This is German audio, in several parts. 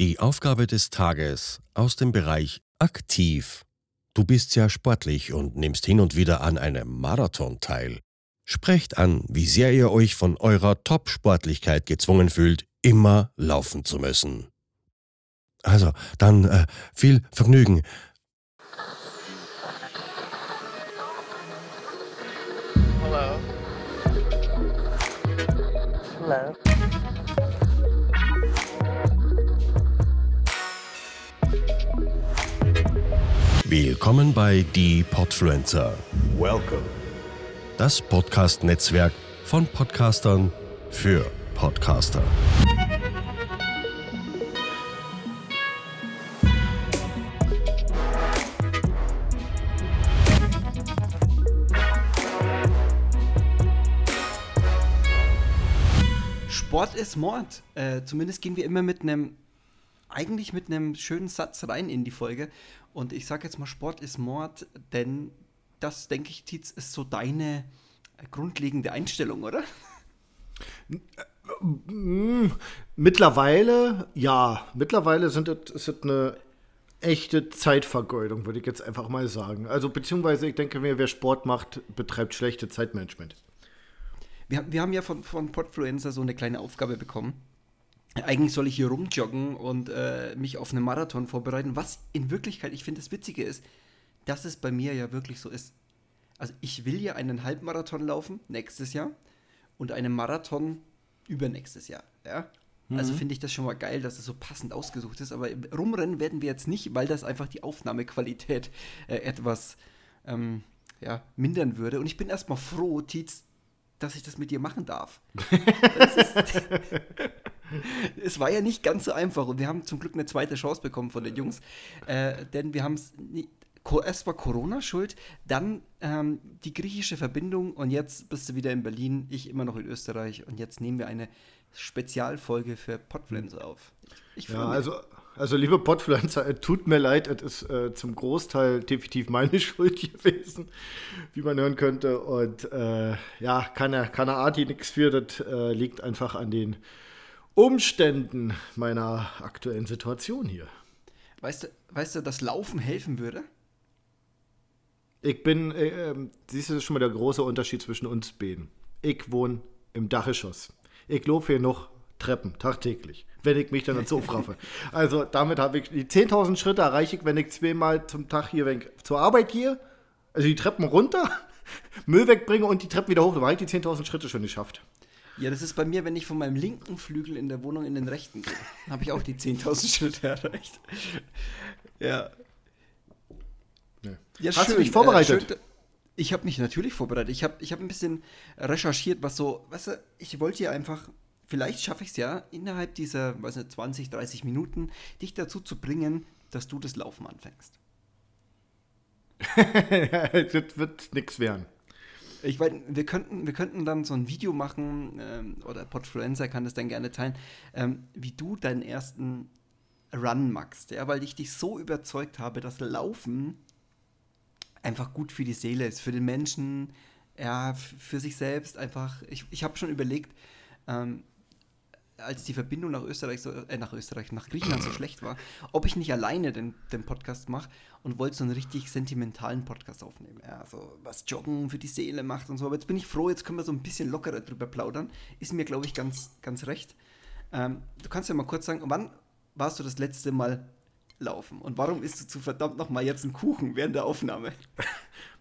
Die Aufgabe des Tages aus dem Bereich aktiv. Du bist ja sportlich und nimmst hin und wieder an einem Marathon teil. Sprecht an, wie sehr ihr euch von eurer Top-Sportlichkeit gezwungen fühlt, immer laufen zu müssen. Also, dann äh, viel Vergnügen. Hello. Hello. Willkommen bei Die Podfluencer, Welcome. das Podcast-Netzwerk von Podcastern für Podcaster. Sport ist Mord. Äh, zumindest gehen wir immer mit einem, eigentlich mit einem schönen Satz rein in die Folge. Und ich sage jetzt mal, Sport ist Mord, denn das, denke ich, Tietz, ist so deine grundlegende Einstellung, oder? Mittlerweile, ja, mittlerweile sind es, ist es eine echte Zeitvergeudung, würde ich jetzt einfach mal sagen. Also beziehungsweise ich denke mir, wer Sport macht, betreibt schlechte Zeitmanagement. Wir, wir haben ja von, von Podfluencer so eine kleine Aufgabe bekommen. Eigentlich soll ich hier rumjoggen und äh, mich auf einen Marathon vorbereiten, was in Wirklichkeit, ich finde das Witzige ist, dass es bei mir ja wirklich so ist. Also ich will ja einen Halbmarathon laufen nächstes Jahr und einen Marathon übernächstes Jahr. Ja? Also finde ich das schon mal geil, dass es so passend ausgesucht ist. Aber rumrennen werden wir jetzt nicht, weil das einfach die Aufnahmequalität äh, etwas ähm, ja, mindern würde. Und ich bin erstmal froh, Tietz, dass ich das mit dir machen darf. Das ist, es war ja nicht ganz so einfach. Und wir haben zum Glück eine zweite Chance bekommen von den Jungs, äh, denn wir haben es erst war Corona schuld, dann ähm, die griechische Verbindung und jetzt bist du wieder in Berlin, ich immer noch in Österreich. Und jetzt nehmen wir eine Spezialfolge für Podfluencer auf. Ich freu Ja, also, also liebe es tut mir leid, es ist äh, zum Großteil definitiv meine Schuld gewesen, wie man hören könnte. Und äh, ja, keine, keine Art, die nichts für, das äh, liegt einfach an den Umständen meiner aktuellen Situation hier. weißt, du, weißt du, dass Laufen helfen würde? Ich bin, äh, ähm, siehst du, das ist schon mal der große Unterschied zwischen uns beiden. Ich wohne im Dachgeschoss. Ich laufe hier noch Treppen, tagtäglich, wenn ich mich dann dazu raffe. Also damit habe ich die 10.000 Schritte erreiche ich, wenn ich zweimal zum Tag hier wenn ich zur Arbeit gehe, also die Treppen runter, Müll wegbringe und die Treppen wieder hoch. Dann habe ich die 10.000 Schritte schon geschafft. Ja, das ist bei mir, wenn ich von meinem linken Flügel in der Wohnung in den rechten gehe. Habe ich auch die 10.000 Schritte erreicht. Ja. Nee. ja Hast du dich vorbereitet? schön, ich habe mich natürlich vorbereitet. Ich habe ich hab ein bisschen recherchiert, was so, weißt du, ich wollte hier einfach, vielleicht schaffe ich es ja, innerhalb dieser, weiß nicht, 20, 30 Minuten, dich dazu zu bringen, dass du das Laufen anfängst. das wird nichts werden. Ich meine, wir könnten, wir könnten dann so ein Video machen, ähm, oder Podfluencer kann das dann gerne teilen, ähm, wie du deinen ersten Run machst, ja, weil ich dich so überzeugt habe, dass Laufen einfach gut für die Seele ist, für den Menschen, ja, für sich selbst einfach. Ich, ich habe schon überlegt, ähm, als die Verbindung nach Österreich, so, äh, nach Österreich, nach Griechenland so schlecht war, ob ich nicht alleine den, den Podcast mache und wollte so einen richtig sentimentalen Podcast aufnehmen. Ja, so was Joggen für die Seele macht und so. Aber jetzt bin ich froh, jetzt können wir so ein bisschen lockerer drüber plaudern. Ist mir, glaube ich, ganz, ganz recht. Ähm, du kannst ja mal kurz sagen, wann warst du das letzte Mal laufen? Und warum isst du zu verdammt nochmal jetzt einen Kuchen während der Aufnahme?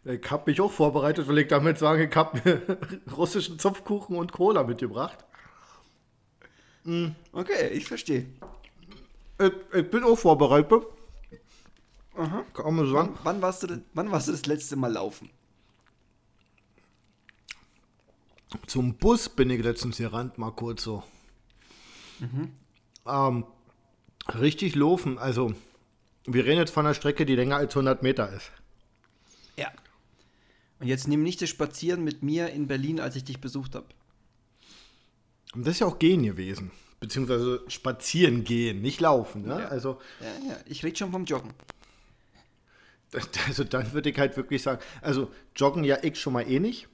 Ich habe mich auch vorbereitet, weil ich damit sage, ich habe mir russischen Zupfkuchen und Cola mitgebracht. Okay, ich verstehe. Ich, ich bin auch vorbereitet. Kann man sagen. Wann, wann, warst du, das- wann warst du das letzte Mal laufen? Zum Bus bin ich letztens gerannt, mal kurz so. Ähm, richtig laufen, also wir reden jetzt von einer Strecke, die länger als 100 Meter ist. Ja. Und jetzt nimm nicht das Spazieren mit mir in Berlin, als ich dich besucht habe. Und das ist ja auch gehen gewesen. Beziehungsweise spazieren gehen, nicht laufen. Ne? Ja. Also, Ja, ja, ich rede schon vom Joggen. also dann würde ich halt wirklich sagen, also joggen ja ich schon mal eh nicht.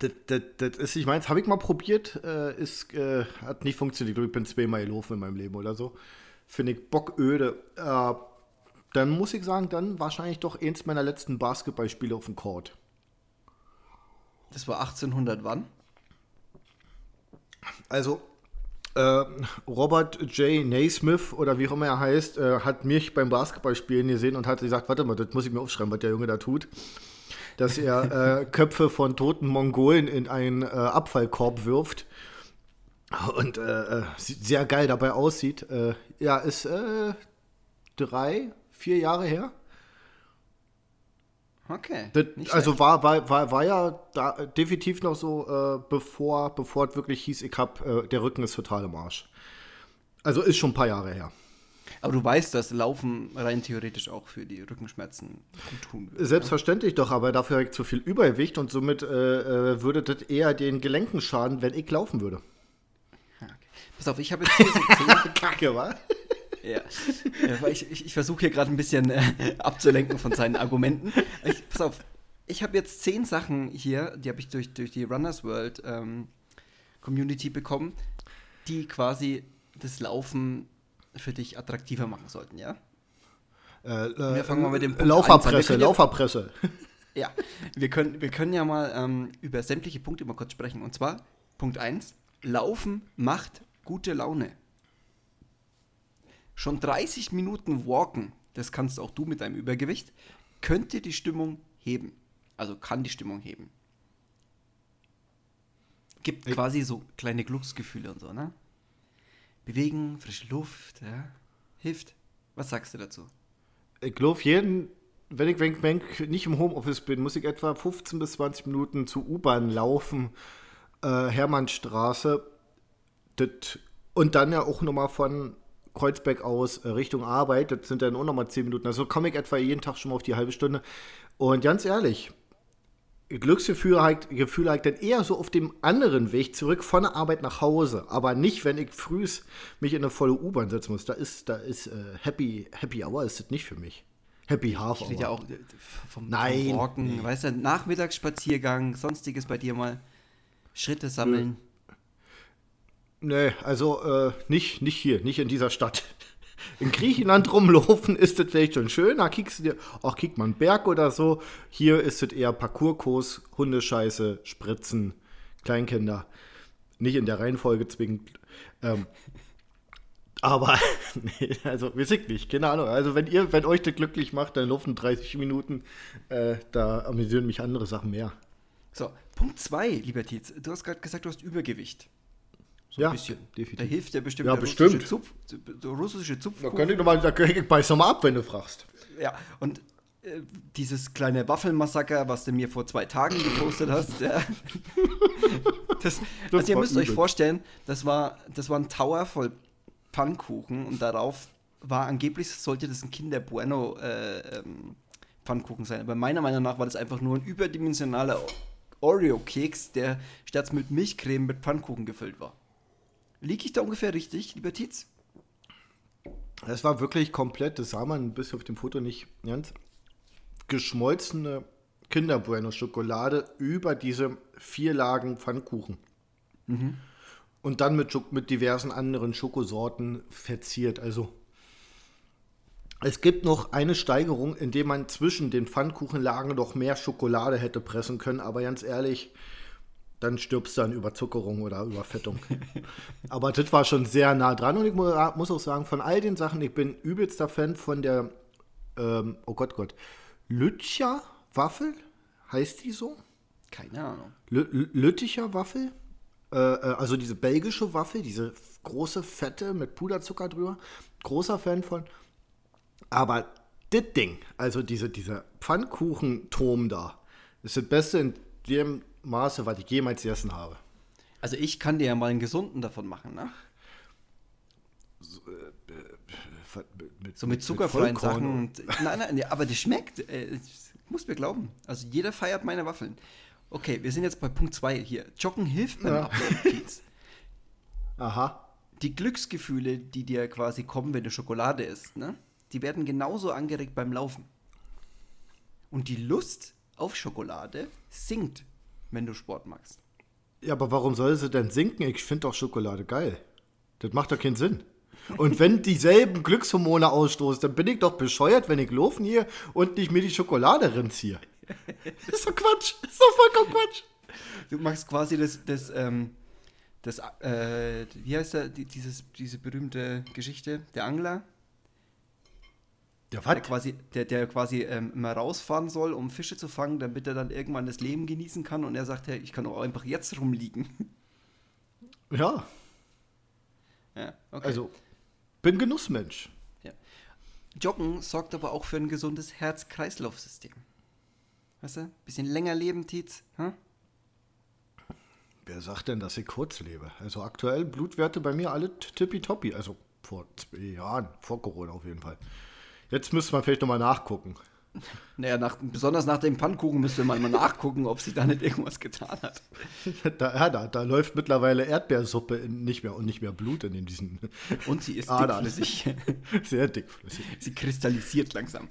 Das, das, das ist, ich meine, das habe ich mal probiert, äh, ist, äh, hat nicht funktioniert. Ich bin zweimal gelaufen in meinem Leben oder so. Finde ich bocköde. Äh, dann muss ich sagen, dann wahrscheinlich doch eins meiner letzten Basketballspiele auf dem Court. Das war 1800 wann? Also, Robert J. Naismith oder wie auch immer er heißt, äh, hat mich beim Basketballspielen gesehen und hat gesagt, warte mal, das muss ich mir aufschreiben, was der Junge da tut. Dass er äh, Köpfe von toten Mongolen in einen äh, Abfallkorb wirft und äh, äh, sehr geil dabei aussieht. Äh, ja, ist äh, drei, vier Jahre her. Okay. Das, also war, war, war, war ja da, definitiv noch so, äh, bevor, bevor es wirklich hieß, ich hab, äh, der Rücken ist total im Arsch. Also ist schon ein paar Jahre her. Aber du weißt, dass Laufen rein theoretisch auch für die Rückenschmerzen gut tun würde. Selbstverständlich doch, aber dafür habe ich zu viel Übergewicht und somit äh, äh, würde das eher den Gelenken schaden, wenn ich laufen würde. Ja, okay. Pass auf, ich habe jetzt Kacke, wa? Ja, ja ich, ich, ich versuche hier gerade ein bisschen äh, abzulenken von seinen Argumenten. Ich, pass auf, ich habe jetzt zehn Sachen hier, die habe ich durch, durch die Runners World ähm, Community bekommen, die quasi das Laufen für dich attraktiver machen sollten, ja? Äh, Wir fangen mal mit dem Punkt an. Lauferpresse, ja- Lauferpresse. Ja, wir können, wir können ja mal ähm, über sämtliche Punkte mal kurz sprechen. Und zwar Punkt 1, Laufen macht gute Laune. Schon 30 Minuten Walken, das kannst auch du mit deinem Übergewicht, könnte die Stimmung heben. Also kann die Stimmung heben. Gibt quasi so kleine Glücksgefühle und so, ne? Bewegen, frische Luft, ja. Hilft. Was sagst du dazu? Ich laufe jeden, wenn ich, wenn, ich, wenn ich nicht im Homeoffice bin, muss ich etwa 15 bis 20 Minuten zur U-Bahn laufen, äh, Hermannstraße. Das, und dann ja auch nochmal von Kreuzberg aus äh, Richtung Arbeit. Das sind dann auch nochmal 10 Minuten. Also komme ich etwa jeden Tag schon mal auf die halbe Stunde. Und ganz ehrlich, Glücksgefühl halt, Gefühl halt dann eher so auf dem anderen Weg zurück von der Arbeit nach Hause, aber nicht, wenn ich frühs mich in eine volle U-Bahn setzen muss. Da ist, da ist äh, Happy, Happy Hour ist das nicht für mich. Happy Half Ich Hour. rede ja auch äh, vom, Nein. vom Walken, Nee. weißt du, Nachmittagsspaziergang, sonstiges bei dir mal. Schritte sammeln. Nee, also äh, nicht, nicht hier, nicht in dieser Stadt. In Griechenland rumlaufen ist das vielleicht schon schön. Da kickst du dir, auch kick mal einen Berg oder so. Hier ist es eher Parcourskurs, Hundescheiße, Spritzen, Kleinkinder. Nicht in der Reihenfolge zwingend. Ähm, aber, nee, also, weiß ich nicht, keine Ahnung. Also, wenn ihr, wenn euch das glücklich macht, dann laufen 30 Minuten. Äh, da amüsieren mich andere Sachen mehr. So, Punkt 2, lieber Tietz. Du hast gerade gesagt, du hast Übergewicht. So Ja, ein bisschen. definitiv. Da hilft ja bestimmt Ja, der bestimmt. russische, Zupf, der russische Da Zupfkuchen. könnte ich nochmal, da könnte ich beiß nochmal ab, wenn du fragst. Ja, und äh, dieses kleine Waffelmassaker, was du mir vor zwei Tagen gepostet hast, ja. das, also ihr müsst euch übel. vorstellen, das war, das war ein Tower voll Pfannkuchen und darauf war angeblich, sollte das ein Kinder Bueno äh, ähm, Pfannkuchen sein. Aber meiner Meinung nach war das einfach nur ein überdimensionaler Oreo-Keks, der statt mit Milchcreme mit Pfannkuchen gefüllt war. Liege ich da ungefähr richtig, lieber Tietz? Es war wirklich komplett, das sah man bis auf dem Foto nicht ganz, geschmolzene Kinder Bueno Schokolade über diese vier Lagen Pfannkuchen. Und dann mit, mit diversen anderen Schokosorten verziert. Also es gibt noch eine Steigerung, indem man zwischen den Pfannkuchenlagen noch mehr Schokolade hätte pressen können, aber ganz ehrlich, dann stirbst du an Überzuckerung oder Überfettung. Aber das war schon sehr nah dran und ich mu- muss auch sagen, von all den Sachen, ich bin übelster Fan von der, ähm, oh Gott, Gott, Lütcher Waffel, heißt die so? Keine Ahnung. Lü- Lü- Lütticher Waffel, äh, äh, also diese belgische Waffel, diese große Fette mit Puderzucker drüber, großer Fan von. Aber das Ding, also diese, dieser Pfannkuchenturm da, ist das Beste in dem Maße, was ich jemals gegessen habe. Also ich kann dir ja mal einen gesunden davon machen, ne? So mit zuckerfreien Vollkorn Sachen. Und, nein, nein, ja, aber das schmeckt. Äh, muss mir glauben. Also jeder feiert meine Waffeln. Okay, wir sind jetzt bei Punkt 2 hier. Joggen hilft beim Ja. Abnehmen. Aha. Die Glücksgefühle, die dir quasi kommen, wenn du Schokolade isst, ne? Die werden genauso angeregt beim Laufen. Und die Lust auf Schokolade sinkt, wenn du Sport machst. Ja, aber warum soll sie denn sinken? Ich finde doch Schokolade geil. Das macht doch keinen Sinn. Und wenn dieselben Glückshormone ausstoßen, dann bin ich doch bescheuert, wenn ich laufen hier und nicht mir die Schokolade rinziehe. Das ist doch Quatsch. Das ist doch vollkommen Quatsch. Du machst quasi das, das, ähm, das, äh, wie heißt der, die, dieses, diese berühmte Geschichte, der Angler, Der der quasi, der, der quasi ähm, immer rausfahren soll, um Fische zu fangen, damit er dann irgendwann das Leben genießen kann und er sagt, hey, ich kann auch einfach jetzt rumliegen. Ja, ja, okay. also bin Genussmensch. ja. Joggen sorgt aber auch für ein gesundes Herz-Kreislauf-System. Weißt du, bisschen länger leben, Tietz, hm? Wer sagt denn, dass ich kurz lebe? Also aktuell Blutwerte bei mir alle tippitoppi. Also vor zwei Jahren, vor Corona auf jeden Fall. Jetzt müsste man vielleicht nochmal nachgucken. Naja, nach, besonders nach dem Pfannkuchen müsste man mal nachgucken, ob sich da nicht irgendwas getan hat. Da, ja, da, da läuft mittlerweile Erdbeersuppe in, nicht mehr und nicht mehr Blut in diesen Und sie ist Adern. dickflüssig. Sehr dickflüssig. sie kristallisiert langsam.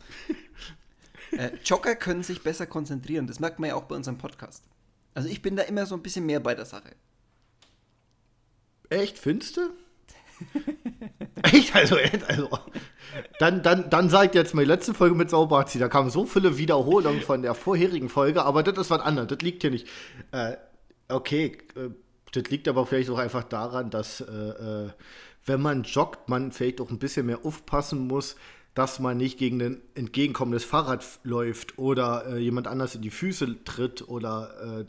Äh, Jogger können sich besser konzentrieren. Das merkt man ja auch bei unserem Podcast. Also ich bin da immer so ein bisschen mehr bei der Sache. Echt, findest du? Echt? Also, also dann, dann, dann sagt jetzt meine letzte Folge mit Saubazi, da kamen so viele Wiederholungen von der vorherigen Folge, aber das ist was anderes, das liegt hier nicht. Äh, okay, äh, das liegt aber vielleicht auch einfach daran, dass äh, äh, wenn man joggt, man vielleicht auch ein bisschen mehr aufpassen muss, dass man nicht gegen ein entgegenkommendes Fahrrad läuft oder äh, jemand anders in die Füße tritt oder äh,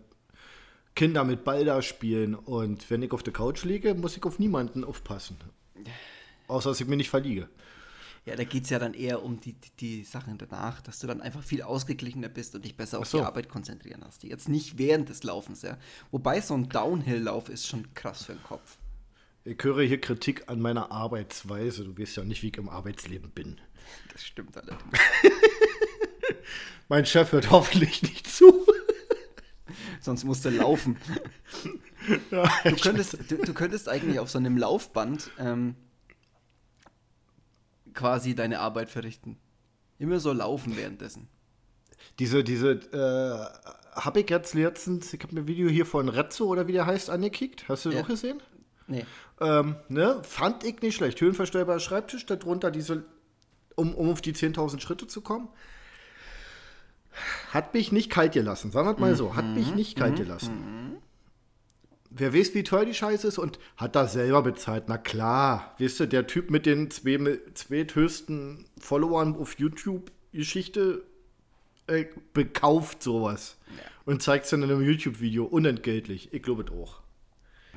Kinder mit Ball da spielen. Und wenn ich auf der Couch liege, muss ich auf niemanden aufpassen. Außer, dass ich mir nicht verliege. Ja, da geht es ja dann eher um die, die, die Sachen danach, dass du dann einfach viel ausgeglichener bist und dich besser auf so. die Arbeit konzentrieren hast. Jetzt nicht während des Laufens, ja. Wobei so ein Downhill-Lauf ist schon krass für den Kopf. Ich höre hier Kritik an meiner Arbeitsweise. Du weißt ja nicht, wie ich im Arbeitsleben bin. Das stimmt allerdings. Mein Chef hört hoffentlich nicht zu. Sonst musst du laufen. Du könntest, du, du könntest eigentlich auf so einem Laufband ähm, quasi deine Arbeit verrichten. Immer so laufen währenddessen. Diese, diese, äh, habe ich jetzt letztens, ich habe mir ein Video hier von Rezzo oder wie der heißt angekickt. Hast du das Ja. auch gesehen? Nee. Ähm, ne, fand ich nicht schlecht. Höhenverstellbarer Schreibtisch, darunter diese, um, um auf die 10.000 Schritte zu kommen. Hat mich nicht kalt gelassen, sagen wir mal so. Hat mich nicht kalt gelassen. Wer weiß, wie teuer die Scheiße ist und hat das selber bezahlt. Na klar, weißt du, der Typ mit den zwei, zweithöchsten Followern auf YouTube-Geschichte äh, bekauft sowas. Und zeigt es dann in einem YouTube-Video unentgeltlich. Ich glaube es auch.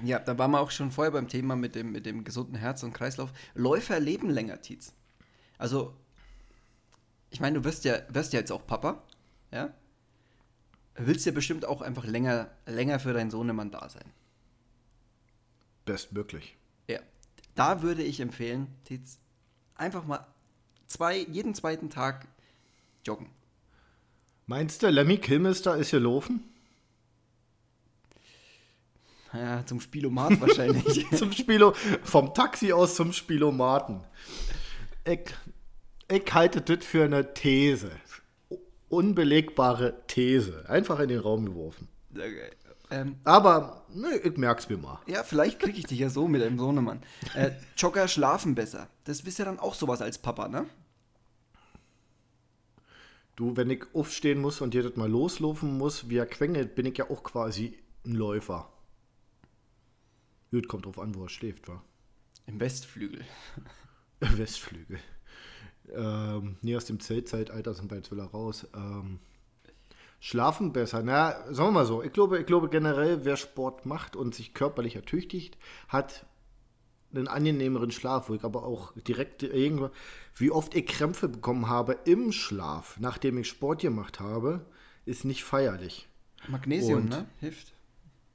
Ja, da waren wir auch schon vorher beim Thema mit dem, mit dem gesunden Herz und Kreislauf. Läufer leben länger, Tietz. Also, ich meine, du wirst ja, wirst ja jetzt auch Papa, ja? Willst ja bestimmt auch einfach länger, länger für deinen Sohnemann da sein. Bestmöglich. Ja. Da würde ich empfehlen, Tietz, einfach mal zwei, jeden zweiten Tag joggen. Meinst du, Lemmy Kilmister ist hier laufen? Ja, zum Spielomat wahrscheinlich. zum Spilo vom Taxi aus zum Spielomaten. Ich, ich halte das für eine These. Unbelegbare These. Einfach in den Raum geworfen. Okay. Ähm, Aber ne, ich merk's mir mal. ja, vielleicht kriege ich dich ja so mit deinem Sohnemann. Äh, Jogger schlafen besser. Das ist ja dann auch sowas als Papa, ne? Du, wenn ich aufstehen muss und das mal loslaufen muss, wie er quengelt, bin ich ja auch quasi ein Läufer. Gut, kommt drauf an, wo er schläft, wa? Im Westflügel. Westflügel. Ähm, nee, aus dem Zeltzeitalter sind wir jetzt wieder raus. Ähm, schlafen besser. Na, sagen wir mal so. Ich glaube, ich glaube generell, wer Sport macht und sich körperlich ertüchtigt, hat einen angenehmeren Schlaf, wo ich aber auch direkt irgendwann, wie oft ich Krämpfe bekommen habe im Schlaf, nachdem ich Sport gemacht habe, ist nicht feierlich. Magnesium, Und- ne? Hilft.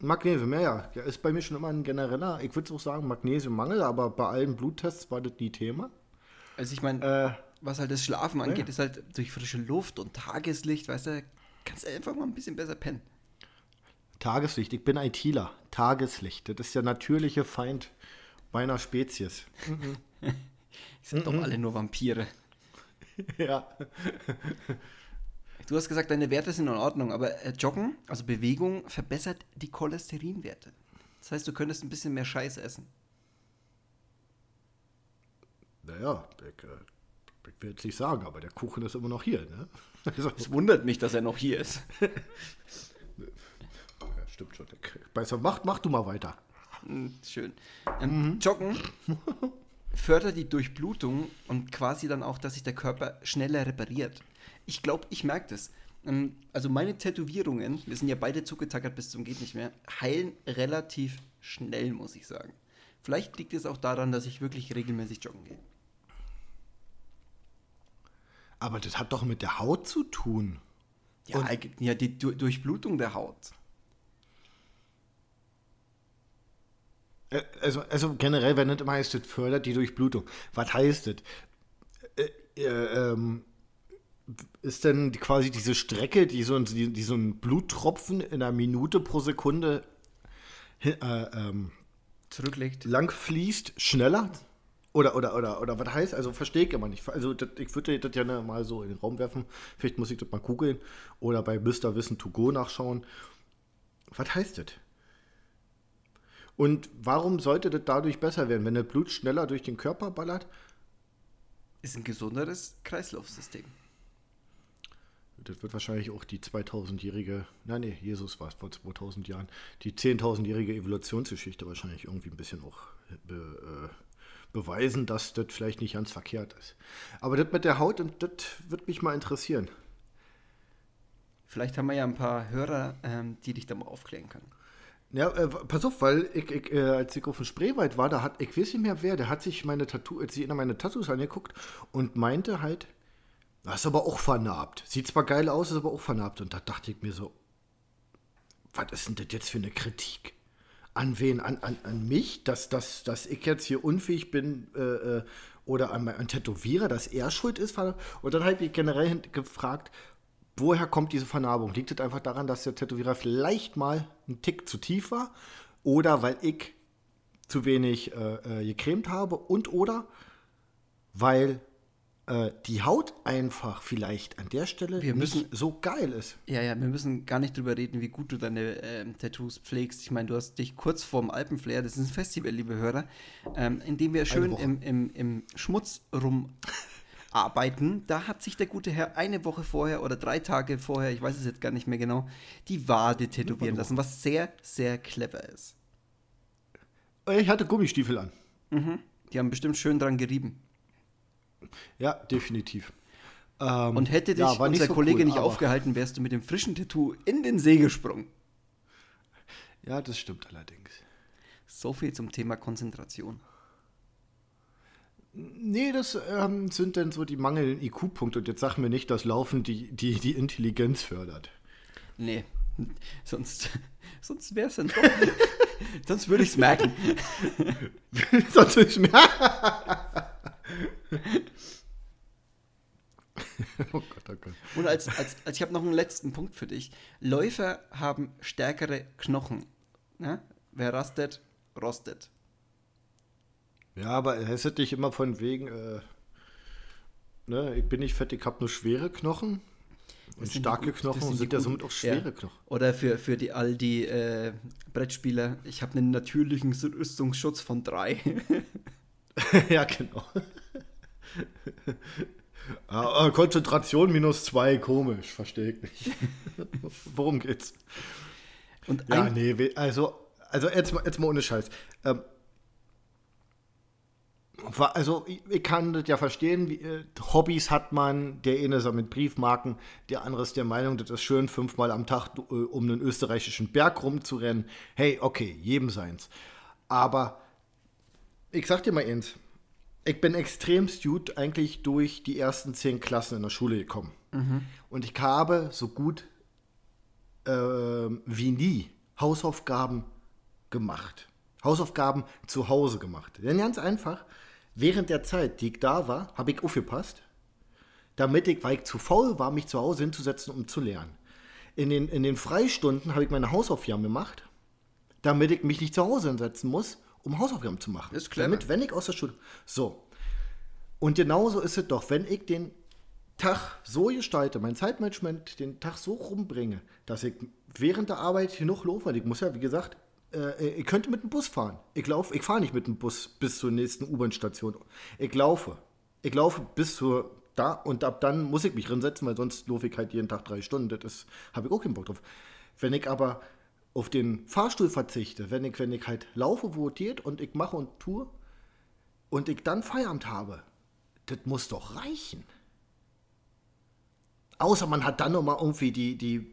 Magnesium, ja, ja, ja, ist bei mir schon immer ein genereller, ich würde auch sagen, Magnesiummangel, aber bei allen Bluttests war das nie Thema. Also ich meine, Äh, was halt das Schlafen angeht, ja. ist halt durch frische Luft und Tageslicht, weißt du, kannst du einfach mal ein bisschen besser pennen. Tageslicht, ich bin ITler. Tageslicht, das ist der natürliche Feind meiner Spezies. Sind doch alle nur Vampire. ja. Du hast gesagt, deine Werte sind in Ordnung, aber äh, Joggen, also Bewegung, verbessert die Cholesterinwerte. Das heißt, du könntest ein bisschen mehr Scheiß essen. Naja, ich, äh, ich will jetzt nicht sagen, aber der Kuchen ist immer noch hier, ne? Also, Es wundert mich, dass er noch hier ist. ja, stimmt schon. Besser, mach, mach du mal weiter. Hm, Schön. Ähm, Joggen fördert die Durchblutung und quasi dann auch, dass sich der Körper schneller repariert. Ich glaube, ich merke das. Ähm, also meine Tätowierungen, wir sind ja beide zugetackert bis zum geht nicht mehr, heilen relativ schnell, muss ich sagen. Vielleicht liegt es auch daran, dass ich wirklich regelmäßig joggen gehe. Aber das hat doch mit der Haut zu tun. Ja, Und- ja die du Durchblutung der Haut. Also, also generell, wenn das immer heißt, das fördert die Durchblutung. Was heißt das? Äh, äh, ähm, ist denn quasi diese Strecke, die so, ein- die, die so ein Bluttropfen in einer Minute pro Sekunde äh, ähm, Zurücklegt. lang fließt, schneller? Oder, oder, oder, oder was heißt? Also verstehe ich immer nicht. Also das, ich würde das ja mal so in den Raum werfen. Vielleicht muss ich das mal googeln. Oder bei Mr. Wissen to go nachschauen. Was heißt das? Und warum sollte das dadurch besser werden, wenn das Blut schneller durch den Körper ballert? Ist ein gesunderes Kreislaufsystem. Das wird wahrscheinlich auch die 2000-jährige, nein, nee, Jesus war es vor 2000 Jahren, die 10.000-jährige Evolutionsgeschichte wahrscheinlich irgendwie ein bisschen auch be, äh, beweisen, dass das vielleicht nicht ganz verkehrt ist. Aber das mit der Haut, das wird mich mal interessieren. Vielleicht haben wir ja ein paar Hörer, ähm, die dich da mal aufklären können. Ja, äh, pass auf, weil ich, ich äh, als ich auf dem Spreewald war, da hat, ich weiß nicht mehr wer, der hat sich meine Tattoo, äh, sich meine Tattoos angeguckt und meinte halt, das ist aber auch vernarbt. Sieht zwar geil aus, ist aber auch vernarbt. Und da dachte ich mir so, was ist denn das jetzt für eine Kritik? An wen? An, an, an mich, dass, dass, dass ich jetzt hier unfähig bin äh, äh, oder an, mein- an Tätowierer, dass er schuld ist? Und dann habe ich generell gefragt, woher kommt diese Vernarbung? Liegt es einfach daran, dass der Tätowierer vielleicht mal einen Tick zu tief war? Oder weil ich zu wenig äh, äh, gecremt habe? Und oder weil äh, die Haut einfach vielleicht an der Stelle Wir müssen- so geil ist? Ja, ja, wir müssen gar nicht drüber reden, wie gut du deine ähm, Tattoos pflegst. Ich meine, du hast dich kurz vorm Alpenflair, das ist ein Festival, liebe Hörer, ähm, in dem wir schön im, im, im Schmutz rumarbeiten. Da hat sich der gute Herr eine Woche vorher oder drei Tage vorher, ich weiß es jetzt gar nicht mehr genau, die Wade tätowieren lassen, was sehr, sehr clever ist. Ich hatte Gummistiefel an. Die haben bestimmt schön dran gerieben. Ja, definitiv. Ähm, Und hätte dich ja, unser so Kollege cool, nicht aufgehalten, wärst du mit dem frischen Tattoo in den See gesprungen. Ja, das stimmt allerdings. So viel zum Thema Konzentration. Nee, das ähm, sind dann so die mangelnden IQ-Punkte. Und jetzt sag mir nicht, dass Laufen die, die, die Intelligenz fördert. Nee, sonst, sonst wäre es dann doch. sonst würde ich es merken. Sonst ist mir. oh Gott, oh Gott. Und als, als, als ich habe noch einen letzten Punkt für dich. Läufer haben stärkere Knochen. Ja? Wer rastet, rostet. Ja, aber es hätte dich immer von wegen, äh, ne, ich bin nicht fett, ich habe nur schwere Knochen. Und starke gut- Knochen sind sind ja somit auch schwere ja. Knochen. Oder für, für die, all die äh, Brettspieler, ich habe einen natürlichen Rüstungsschutz von drei. ja, genau. Ah, ah, Konzentration minus zwei, komisch, verstehe ich nicht. Worum geht's? Und Ja, nee, also, also jetzt, mal, jetzt mal ohne Scheiß. Ähm, also, ich, ich kann das ja verstehen, wie, äh, Hobbys hat man, der eine ist mit Briefmarken, der andere ist der Meinung, das ist schön, fünfmal am Tag äh, um einen österreichischen Berg rumzurennen. Hey, okay, jedem seins. Aber ich sag dir mal eins, ich bin extremst gut eigentlich durch die ersten zehn Klassen in der Schule gekommen. Und ich habe so gut ähm, wie nie Hausaufgaben gemacht. Hausaufgaben zu Hause gemacht. Denn ganz einfach, während der Zeit, die ich da war, habe ich aufgepasst, damit ich, weil ich zu faul war, mich zu Hause hinzusetzen, um zu lernen. In den, in den Freistunden habe ich meine Hausaufgaben gemacht, damit ich mich nicht zu Hause hinsetzen muss, um Hausaufgaben zu machen. Ist clever. Damit, wenn ich aus der Schule. So. Und genauso ist es doch, wenn ich den Tag so gestalte, mein Zeitmanagement den Tag so rumbringe, dass ich während der Arbeit genug laufe. Ich muss ja, wie gesagt, äh, ich könnte mit dem Bus fahren. Ich laufe, ich fahre nicht mit dem Bus bis zur nächsten U-Bahn-Station. Ich laufe. Ich laufe bis zur da und ab dann muss ich mich hinsetzen, weil sonst laufe ich halt jeden Tag drei Stunden. Das habe ich auch keinen Bock drauf. Wenn ich aber auf den Fahrstuhl verzichte, wenn ich, wenn ich halt laufe, wo es geht und ich mache und tue und ich dann Feierabend habe, das muss doch reichen. Außer man hat dann nochmal irgendwie die, die,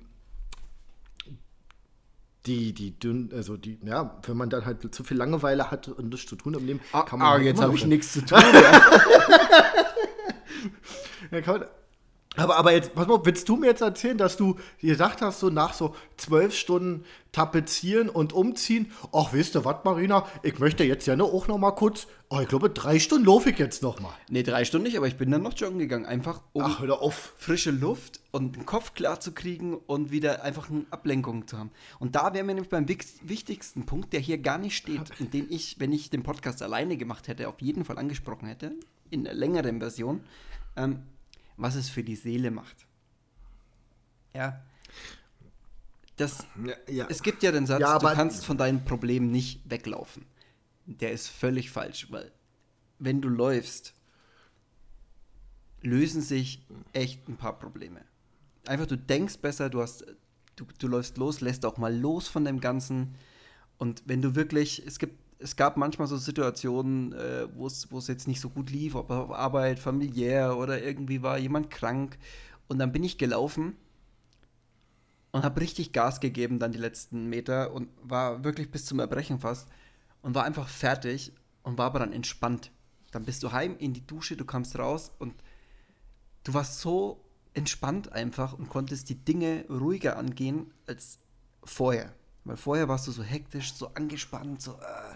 die, die dünn, also die, ja, wenn man dann halt zu viel Langeweile hat und nichts zu tun im Leben, Ah, kann man ah, halt jetzt habe ich nichts zu tun. Ja. Ja, kann man, aber, aber jetzt, pass mal, willst du mir jetzt erzählen, dass du gesagt hast, so nach so zwölf Stunden tapezieren und umziehen, ach, weißt du was, Marina, ich möchte jetzt ja nur auch noch mal kurz, oh, ich glaube, drei Stunden laufe ich jetzt noch mal. nee, drei Stunden nicht, aber ich bin dann noch joggen gegangen. Einfach um Ach, hör auf. frische Luft und den Kopf klar zu kriegen und wieder einfach eine Ablenkung zu haben. Und da wären wir nämlich beim wichtigsten Punkt, der hier gar nicht steht und den ich, wenn ich den Podcast alleine gemacht hätte, auf jeden Fall angesprochen hätte, in einer längeren Version, ähm, was es für die Seele macht. Ja. Das, Ja, ja. es gibt ja den Satz, Ja, du kannst von deinen Problemen nicht weglaufen. Der ist völlig falsch, weil wenn du läufst, lösen sich echt ein paar Probleme. Einfach, du denkst besser, du hast, du, du läufst los, lässt auch mal los von dem Ganzen. Und wenn du wirklich, es gibt, es gab manchmal so Situationen, äh, wo es jetzt nicht so gut lief, ob auf Arbeit, familiär oder irgendwie war jemand krank. Und dann bin ich gelaufen und habe richtig Gas gegeben dann die letzten Meter und war wirklich bis zum Erbrechen fast und war einfach fertig und war aber dann entspannt. Dann bist du heim in die Dusche, du kamst raus und du warst so entspannt einfach und konntest die Dinge ruhiger angehen als vorher. Weil vorher warst du so hektisch, so angespannt, so. Äh.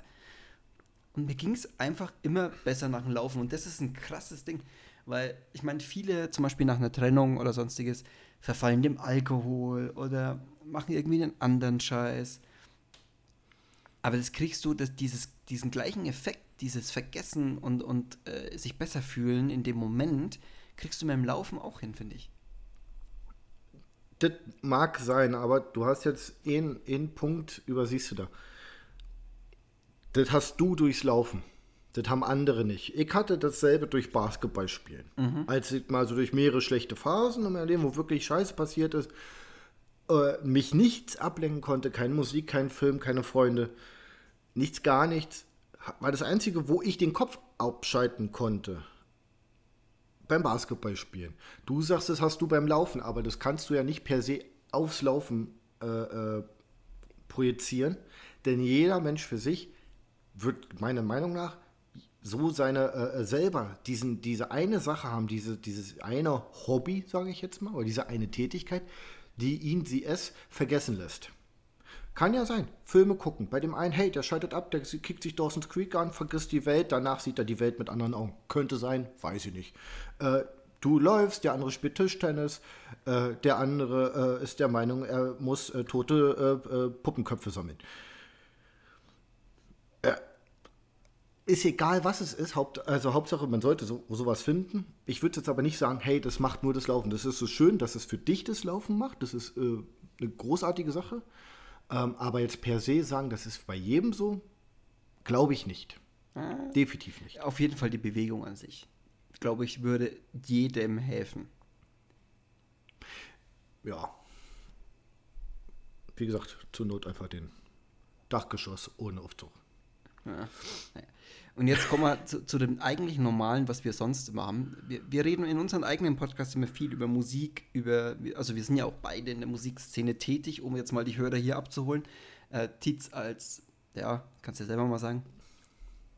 Und mir ging es einfach immer besser nach dem Laufen. Und das ist ein krasses Ding. Weil ich meine, viele, zum Beispiel nach einer Trennung oder sonstiges, verfallen dem Alkohol oder machen irgendwie einen anderen Scheiß. Aber das kriegst du, das, dieses, diesen gleichen Effekt, dieses Vergessen und, und äh, sich besser fühlen in dem Moment, kriegst du beim Laufen auch hin, finde ich. Das mag sein, aber du hast jetzt einen Punkt, übersiehst du da. Das hast du durchs Laufen. Das haben andere nicht. Ich hatte dasselbe durch Basketballspielen. Als ich mal so durch mehrere schlechte Phasen in meinem Leben, wo wirklich Scheiße passiert ist, äh, mich nichts ablenken konnte, keine Musik, kein Film, keine Freunde, nichts, gar nichts, war das Einzige, wo ich den Kopf abschalten konnte. Beim Basketballspielen. Du sagst, das hast du beim Laufen, aber das kannst du ja nicht per se aufs Laufen äh, äh, projizieren, denn jeder Mensch für sich wird meiner Meinung nach so seine äh, äh, selber diesen, diese eine Sache haben, diese, dieses eine Hobby, sage ich jetzt mal, oder diese eine Tätigkeit, die ihn, sie es vergessen lässt. Kann ja sein. Filme gucken. Bei dem einen, hey, der schaltet ab, der kickt sich Dawson's Creek an, vergisst die Welt, danach sieht er die Welt mit anderen Augen. Könnte sein, weiß ich nicht. Äh, du läufst, der andere spielt Tischtennis, äh, der andere äh, ist der Meinung, er muss äh, tote äh, Puppenköpfe sammeln. Äh, ist egal, was es ist, Haupt, also Hauptsache, man sollte so, sowas finden. Ich würde jetzt aber nicht sagen, hey, das macht nur das Laufen. Das ist so schön, dass es für dich das Laufen macht. Das ist äh, eine großartige Sache. Ähm, aber jetzt per se sagen, das ist bei jedem so, glaube ich nicht. Definitiv nicht. Auf jeden Fall die Bewegung an sich. Glaube ich, würde jedem helfen. Ja. Wie gesagt, zur Not einfach den Dachgeschoss ohne Aufzug. Ja. Und jetzt kommen wir zu, zu dem eigentlichen Normalen, was wir sonst immer haben. Wir, wir reden in unseren eigenen Podcasts immer viel über Musik, über, also wir sind ja auch beide in der Musikszene tätig, um jetzt mal die Hörer hier abzuholen. Äh, Tietz als, ja, kannst du ja selber mal sagen,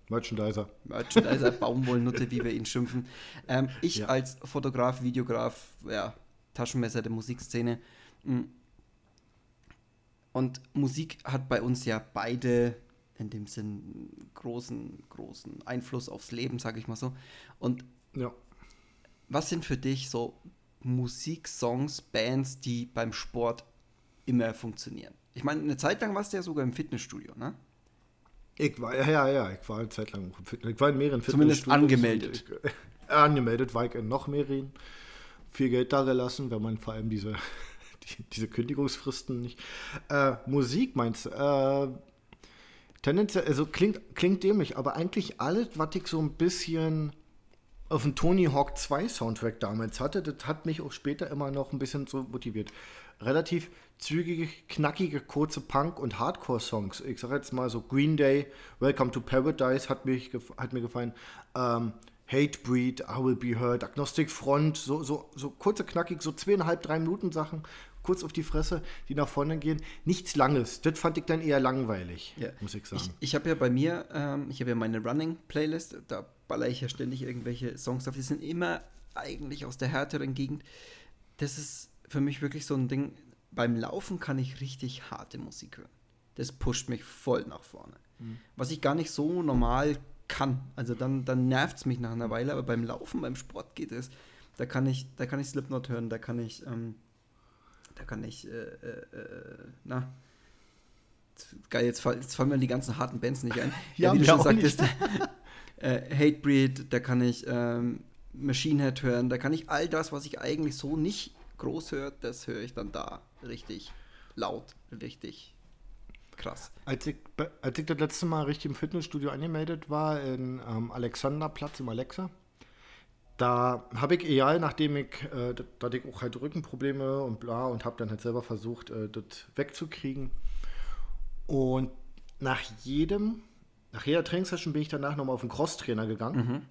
Merchandiser. Merchandiser, Baumwollnutte, wie wir ihn schimpfen. Ähm, ich Ja. als Fotograf, Videograf, ja, Taschenmesser der Musikszene. Mm. Und Musik hat bei uns ja beide in dem Sinn großen, großen Einfluss aufs Leben, sage ich mal so. Und Ja. was sind für dich so Musiksongs, Bands, die beim Sport immer funktionieren? Ich meine, eine Zeit lang warst du ja sogar im Fitnessstudio, ne? Ich war, ja, ja, ja, ich war eine Zeit lang, im Fitness- ich war in mehreren Zumindest Fitnessstudios angemeldet. und Ich, äh, angemeldet war ich in noch mehreren. Viel Geld da gelassen, wenn man vor allem diese, die, diese Kündigungsfristen nicht. Äh, Musik meinst du? Äh, tendenziell, also klingt, klingt dämlich, aber eigentlich alles, was ich so ein bisschen auf dem Tony Hawk 2 Soundtrack damals hatte, das hat mich auch später immer noch ein bisschen so motiviert. Relativ zügige, knackige, kurze Punk- und Hardcore-Songs. Ich sage jetzt mal so Green Day, Welcome to Paradise hat, mich, hat mir gefallen. Ähm, Hatebreed, I Will Be Heard, Agnostic Front, so, so, so kurze, knackig, so zweieinhalb, drei Minuten Sachen, kurz auf die Fresse, die nach vorne gehen. Nichts Langes. Das fand ich dann eher langweilig, Ja. muss ich sagen. Ich, ich habe ja bei mir, ähm, ich habe ja meine Running-Playlist, da baller ich ja ständig irgendwelche Songs auf. Die sind immer eigentlich aus der härteren Gegend. Das ist für mich wirklich so ein Ding. Beim Laufen kann ich richtig harte Musik hören. Das pusht mich voll nach vorne. Was ich gar nicht so normal kann. Also dann, dann nervt es mich nach einer Weile, aber beim Laufen, beim Sport geht es. Da kann ich, da kann ich Slipknot hören, da kann ich, ähm, da kann ich, äh, äh, äh, na, geil, jetzt, fall, jetzt fallen mir die ganzen harten Bands nicht ein. Ja, wie du schon sagtest, äh, Hatebreed, da kann ich ähm, Machine Head hören, da kann ich all das, was ich eigentlich so nicht groß höre, das höre ich dann da richtig laut, richtig krass. Als ich, als ich das letzte Mal richtig im Fitnessstudio angemeldet war, in ähm, Alexanderplatz im Alexa, da habe ich egal, nachdem ich, äh, da hatte ich auch halt Rückenprobleme und bla und habe dann halt selber versucht, äh, das wegzukriegen. Und nach jedem, nach jeder Trainingssession bin ich danach nochmal auf den Crosstrainer gegangen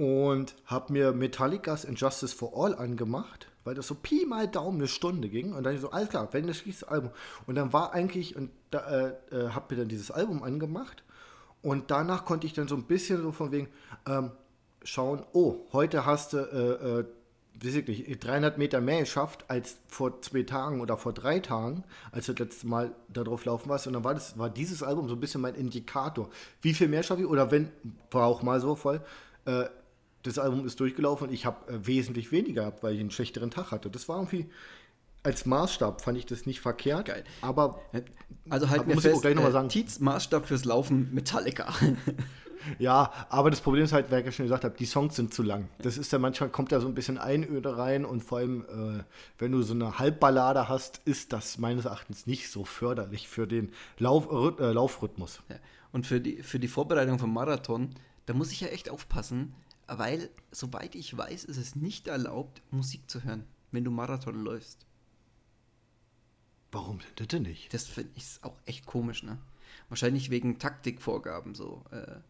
und habe mir Metallicas Injustice for All angemacht, weil das so Pi mal Daumen eine Stunde ging. Und dann so, alles klar, wenn das dieses Album. Und dann war eigentlich, und da äh, äh, habe mir dann dieses Album angemacht. Und danach konnte ich dann so ein bisschen so von wegen ähm, schauen, oh, heute hast du, äh, äh, weiß ich nicht, 300 Meter mehr geschafft als vor zwei Tagen oder vor drei Tagen, als du das letzte Mal da drauf laufen warst. Und dann war, das, war dieses Album so ein bisschen mein Indikator. Wie viel mehr schaffe ich? Oder wenn, war auch mal so voll, äh, das Album ist durchgelaufen und ich habe äh, wesentlich weniger gehabt, weil ich einen schlechteren Tag hatte. Das war irgendwie, als Maßstab fand ich das nicht verkehrt. Geil. Aber Also halt mir muss ich auch fest, gleich noch mal äh, sagen. Tietz Maßstab fürs Laufen Metallica. Ja, aber das Problem ist halt, wie ich ja schon gesagt habe, die Songs sind zu lang. Das ist ja manchmal, kommt da so ein bisschen Einöde rein und vor allem, äh, wenn du so eine Halbballade hast, ist das meines Erachtens nicht so förderlich für den Lauf, äh, Laufrhythmus. Ja. Und für die, für die Vorbereitung vom Marathon, da muss ich ja echt aufpassen, weil, soweit ich weiß, ist es nicht erlaubt, Musik zu hören, wenn du Marathon läufst. Warum denn das nicht? Das finde ich auch echt komisch, ne? Wahrscheinlich wegen Taktikvorgaben so. Äh,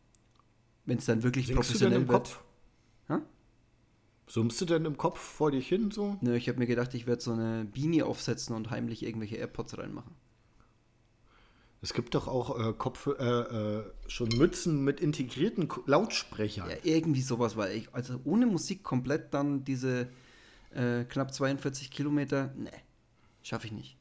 wenn es dann wirklich Singst professionell im wird. Kopf? Summst du denn im Kopf vor dich hin so? Nö, ich habe mir gedacht, ich werde so eine Beanie aufsetzen und heimlich irgendwelche AirPods reinmachen. Es gibt doch auch äh, Kopf, äh, äh, schon Mützen mit integrierten Ko- Lautsprechern. Ja, irgendwie sowas, weil ich, also ohne Musik komplett dann diese äh, knapp 42 Kilometer, ne, schaffe ich nicht.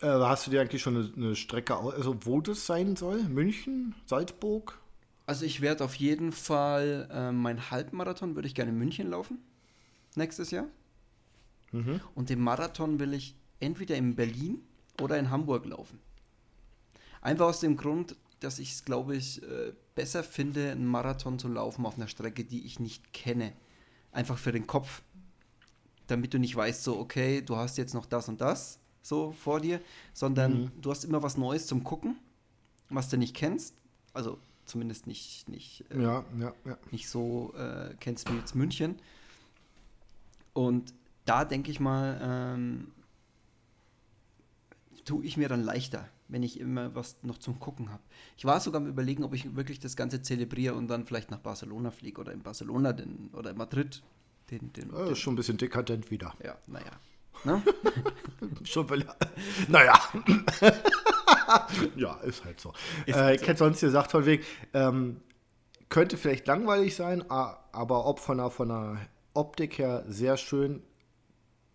Äh, hast du dir eigentlich schon eine, eine Strecke, also wo das sein soll? München? Salzburg? Also ich werde auf jeden Fall äh, mein Halbmarathon würde ich gerne in München laufen. Nächstes Jahr. Und den Marathon will ich entweder in Berlin oder in Hamburg laufen. Einfach aus dem Grund, dass ich es, glaube ich, äh, besser finde, einen Marathon zu laufen auf einer Strecke, die ich nicht kenne. Einfach für den Kopf. Damit du nicht weißt, so, okay, du hast jetzt noch das und das so vor dir, sondern du hast immer was Neues zum Gucken, was du nicht kennst. Also zumindest nicht, nicht äh, Ja, ja, ja. nicht so äh, kennst wie jetzt München. Und da denke ich mal, ähm, tue ich mir dann leichter, wenn ich immer was noch zum Gucken habe. Ich war sogar am überlegen, ob ich wirklich das Ganze zelebriere und dann vielleicht nach Barcelona fliege oder in Barcelona den, oder in Madrid. Den, den, den, ist schon ein bisschen dekadent wieder. ja, naja. Ne? Schon Naja. ja, ist halt so. Ist äh, halt ich hätte sonst gesagt, von wegen, ähm, könnte vielleicht langweilig sein, aber ob von der, von der Optik her sehr schön,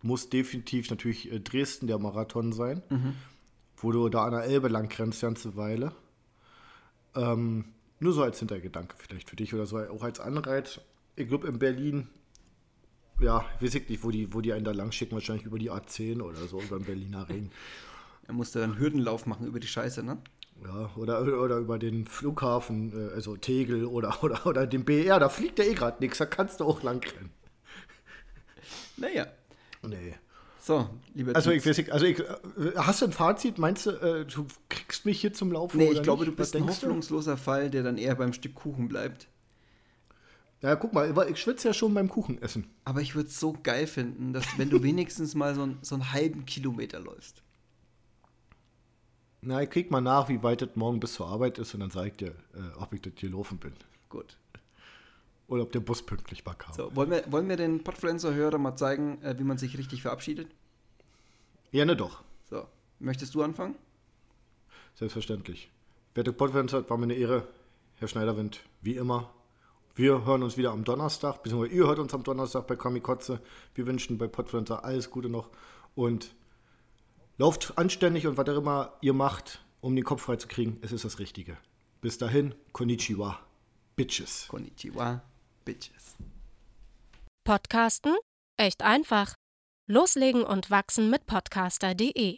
muss definitiv natürlich äh, Dresden der Marathon sein, wo du da an der Elbe lang grenzt, ganze Weile. Ähm, nur so als Hintergedanke vielleicht für dich oder so, auch als Anreiz. Ich glaube, in Berlin ja, weiß ich nicht, wo die, wo die einen da lang schicken, wahrscheinlich über die A10 oder so, über den Berliner Ring. Er musste dann Hürdenlauf machen über die Scheiße, ne? Ja, oder, oder über den Flughafen, äh, also Tegel oder, oder, oder den BR, da fliegt ja eh gerade nichts, da kannst du auch lang rennen. Naja. Nee. So, lieber Also, ich weiß nicht, also ich, äh, hast du ein Fazit? Meinst du, äh, du kriegst mich hier zum Laufen? Nee, oder ich glaube, nicht? du bist ein hoffnungsloser Fall, der dann eher beim Stück Kuchen bleibt. Ja, guck mal, ich schwitze ja schon beim Kuchenessen. Aber ich würde es so geil finden, dass wenn du wenigstens mal so, ein, so einen halben Kilometer läufst. Na, ich krieg mal nach, wie weit das morgen bis zur Arbeit ist und dann sag ich dir, äh, ob ich das hier laufen bin. Gut. Oder ob der Bus pünktlich kam. So, wollen wir, wollen wir den Podfluencer-Hörer mal zeigen, äh, wie man sich richtig verabschiedet? Gerne doch, So, möchtest du anfangen? selbstverständlich. Werte Podfans, war mir eine Ehre. Herr Schneiderwind, wie immer. Wir hören uns wieder am Donnerstag, beziehungsweise ihr hört uns am Donnerstag bei Kamikotze. Wir wünschen bei Podfluencer alles Gute noch und lauft anständig und was auch immer ihr macht, um den Kopf frei zu kriegen, es ist das Richtige. Bis dahin, Konnichiwa, Bitches. Konnichiwa, Bitches. Podcasten? Echt einfach. Loslegen und wachsen mit podcaster.de